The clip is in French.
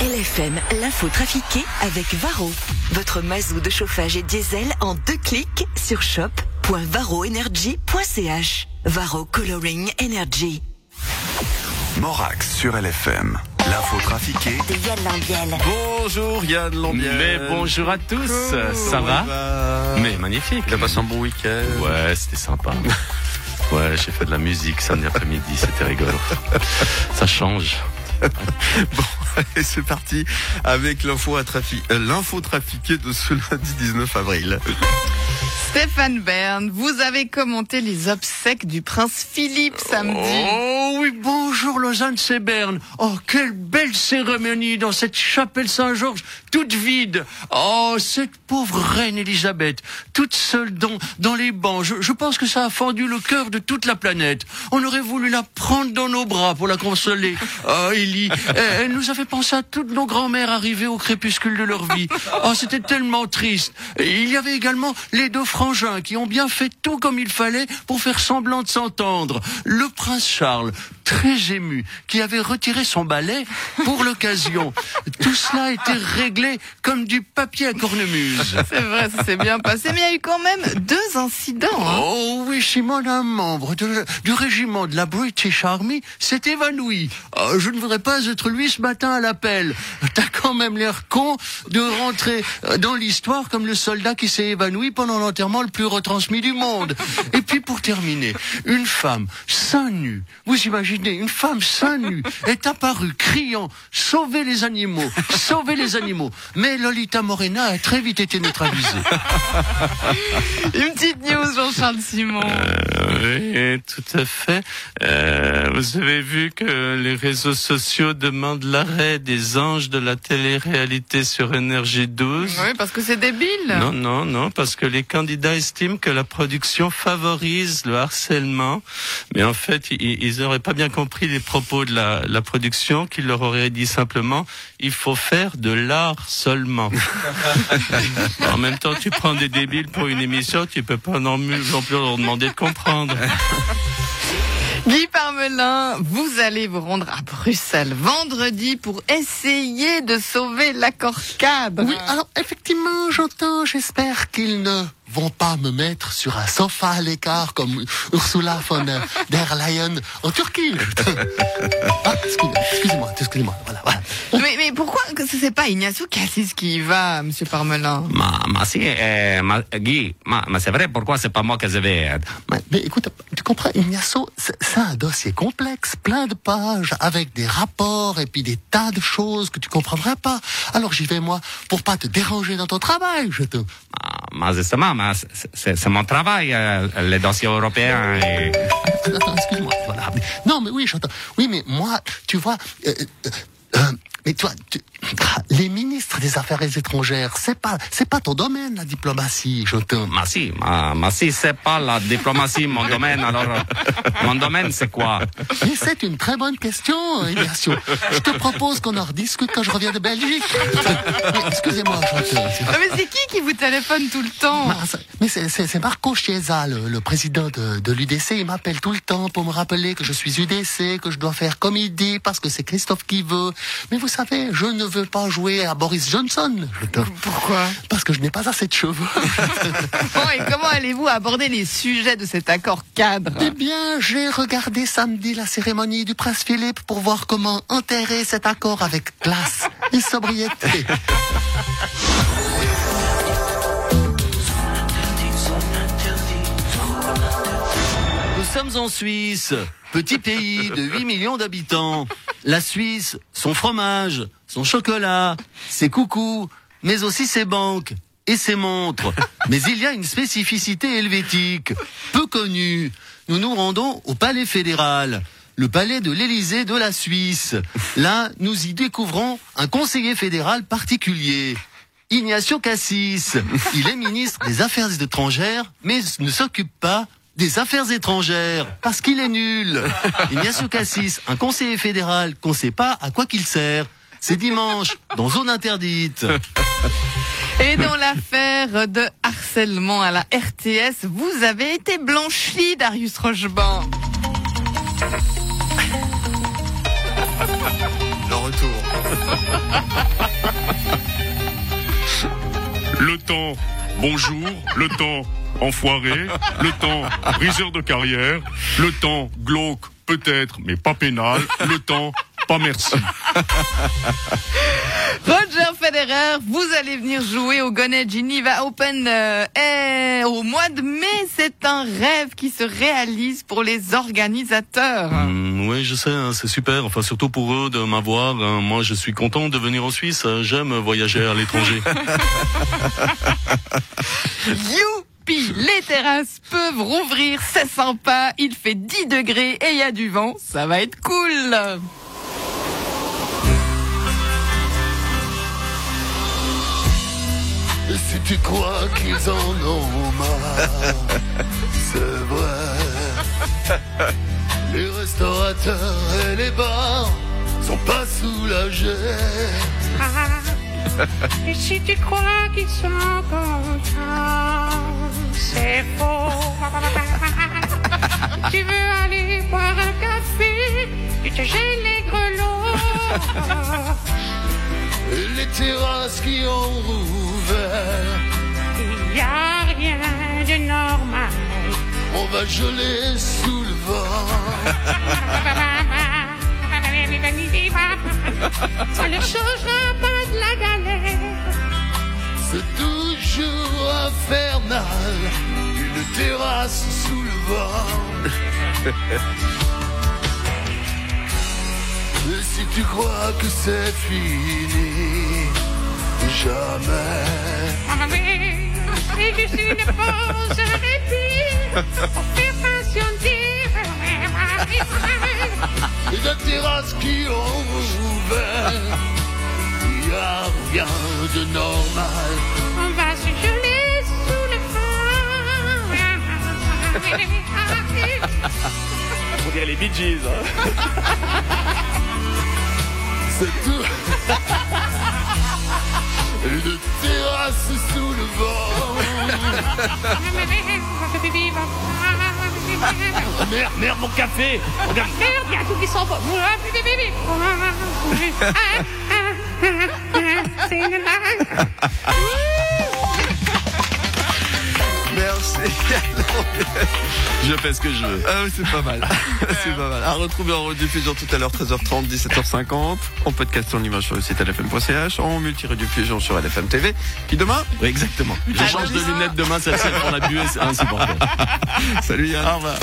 LFM, l'info trafiquée avec Varro. Votre mazou de chauffage et diesel en deux clics sur shop.varroenergy.ch. Varro Coloring Energy. Morax sur LFM. L'info trafiquée De Yann Lambiel. Bonjour Yann Lambiel. Mais bonjour à tous, ça va Mais magnifique. Tu as passé un bon week-end Ouais, c'était sympa. Ouais, j'ai fait de la musique samedi après-midi, c'était rigolo. Ça change. Bon, allez, c'est parti avec l'info à euh, l'info trafiquée de ce lundi 19 avril. Stéphane Bern, vous avez commenté les obsèques du prince Philippe samedi. Oh oui, bonjour Lausanne, c'est Berne. Oh, quelle belle cérémonie dans cette chapelle Saint-Georges, toute vide. Oh, cette pauvre reine Elisabeth, toute seule dans, dans les bancs. Je, je pense que ça a fendu le cœur de toute la planète. On aurait voulu la prendre dans nos bras pour la consoler. Oh, Élie, elle, elle nous a fait penser à toutes nos grands-mères arrivées au crépuscule de leur vie. Oh, c'était tellement triste. Et il y avait également les deux frangins qui ont bien fait tout comme il fallait pour faire semblant de s'entendre. Le prince Charles, très ému, qui avait retiré son balai pour l'occasion. Tout cela a été réglé comme du papier à cornemuse. C'est vrai, ça s'est bien passé, mais il y a eu quand même deux incidents. hein. Oh oui, Simon, un membre de- du régiment de la British Army s'est évanoui. Oh, je ne voudrais pas être lui ce matin à l'appel. T'as quand même l'air con de rentrer euh, dans l'histoire comme le soldat qui s'est évanoui pendant l'enterrement le plus retransmis du monde. Et puis pour terminer, une femme seins nus, vous imaginez, une femme seins nus est apparue criant « Sauvez les animaux, sauvez les animaux !» Mais Lolita Morena a très vite été neutralisée. Une petite news, Jean-Charles Simon. Oui, tout à fait. Euh, vous avez vu que les réseaux sociaux demandent l'arrêt des anges de la télé-réalité sur Énergie 12 Oui, parce que c'est débile. Non, non, non, parce que les candidats estiment que la production favorise le harcèlement. Mais en fait, ils, ils auraient pas bien compris les propos de la, la production, qui leur aurait dit simplement, il faut faire de l'art seulement. en même temps, tu prends des débiles pour une émission, tu peux pas non plus leur demander de comprendre. Guy Parmelin, vous allez vous rendre à Bruxelles vendredi pour essayer de sauver l'accord cadre. Oui, alors effectivement, j'entends, j'espère qu'ils ne vont pas me mettre sur un sofa à l'écart comme Ursula von der Leyen en Turquie. ah, excuse- excusez-moi, excusez-moi, voilà, voilà. Mais, mais pourquoi que ce n'est pas Ignacio Cassis qui y va, monsieur Parmelin? Ma, ma si, eh, ma, Guy, ma, ma c'est vrai, pourquoi c'est pas moi que je vais Mais, mais écoute, tu comprends, Ignacio, c'est c'est un dossier complexe, plein de pages, avec des rapports et puis des tas de choses que tu comprendrais pas. Alors j'y vais moi pour pas te déranger dans ton travail, je te. ma, ma, justement, ma, c'est- c'est c'est mon travail, euh, les dossiers européens. Et... Attends, excuse-moi. Voilà. Non, mais oui, j'entends. Oui, mais moi, tu vois, euh, euh, mais toi, tu- ah, les ministres des Affaires étrangères, c'est pas, c'est pas ton domaine, la diplomatie, j'entends. Ma si, ma, ma si, c'est pas la diplomatie mon domaine, alors euh, mon domaine c'est quoi? Mais c'est une très bonne question, Ignacio. Je te propose qu'on en rediscute quand je reviens de Belgique. Mais Excusez-moi, j'entends. Ah, Mais c'est qui qui vous téléphone tout le temps? Mais c'est- c'est c'est Marco Chiesa, le, le président de, de l'UDC. Il m'appelle tout le temps pour me rappeler que je suis UDC, que je dois faire comme il dit, parce que c'est Christophe qui veut. Mais vous savez, je ne veux pas jouer à Boris Johnson. Pourquoi Parce que je n'ai pas assez de cheveux. Bon, et comment allez-vous aborder les sujets de cet accord cadre eh bien, j'ai regardé samedi la cérémonie du prince Philippe pour voir comment enterrer cet accord avec classe et sobriété. Nous sommes en Suisse, petit pays de 8 millions d'habitants. La Suisse, son fromage, son chocolat, ses coucous, mais aussi ses banques et ses montres. Mais il y a une spécificité helvétique, peu connue. Nous nous rendons au Palais fédéral, le palais de l'Élysée de la Suisse. Là, nous y découvrons un conseiller fédéral particulier. Ignacio Cassis. Il est ministre des Affaires étrangères, mais ne s'occupe pas des affaires étrangères, parce qu'il est nul. Ignacio Cassis, un conseiller fédéral qu'on ne sait pas à quoi qu'il sert. C'est dimanche, dans zone interdite. Et dans l'affaire de harcèlement à la RTS, vous avez été blanchi, Darius Rocheban. Le retour. Le temps, bonjour. Le temps, enfoiré. Le temps, briseur de carrière. Le temps, glauque, peut-être, mais pas pénal. Le temps, pas merci. Roger Federer, vous allez venir jouer au Gonnet Geneva Open euh, eh, au mois de mai. C'est un rêve qui se réalise pour les organisateurs. Hum, oui, je sais, hein, c'est super. Enfin, surtout pour eux de m'avoir. hein. Moi, je suis content de venir en Suisse. Euh, J'aime voyager à l'étranger. Youpi Les terrasses peuvent rouvrir, c'est sympa. Il fait 10 degrés et il y a du vent. Ça va être cool. Et si tu crois qu'ils en ont marre, c'est vrai. Les restaurateurs et les bars sont pas soulagés. Et si tu crois qu'ils sont contents, c'est faux. tu veux aller boire un café, tu te gèles les grelots. Les terrasses qui ont rouvert, Il y a rien de normal. on va geler sous le vent. Ça changera une terrasse sous le vent. Et si tu crois que c'est fini, jamais. Et juste une pause, un répit, pour faire patienter. Et la terrasse qui ont ouvert, il y a rien de normal. Dirait les Bee Gees. hein. C'est tout. Une terrasse sous le vent. Merde, merde, mon café Regarde. Merde, il y a tout qui s'en va. C'est une. Merci. je fais ce que je veux. Ah c'est pas mal. c'est pas mal. À retrouver en rediffusion tout à l'heure, 13h30, 17h50. En podcast en image sur le site lfm.ch. En multi-rediffusion sur LFM TV. Puis demain, Oui, exactement. Je change de lunettes demain, celle-ci pour la buée, c'est insupportable. salut Yann. Au revoir.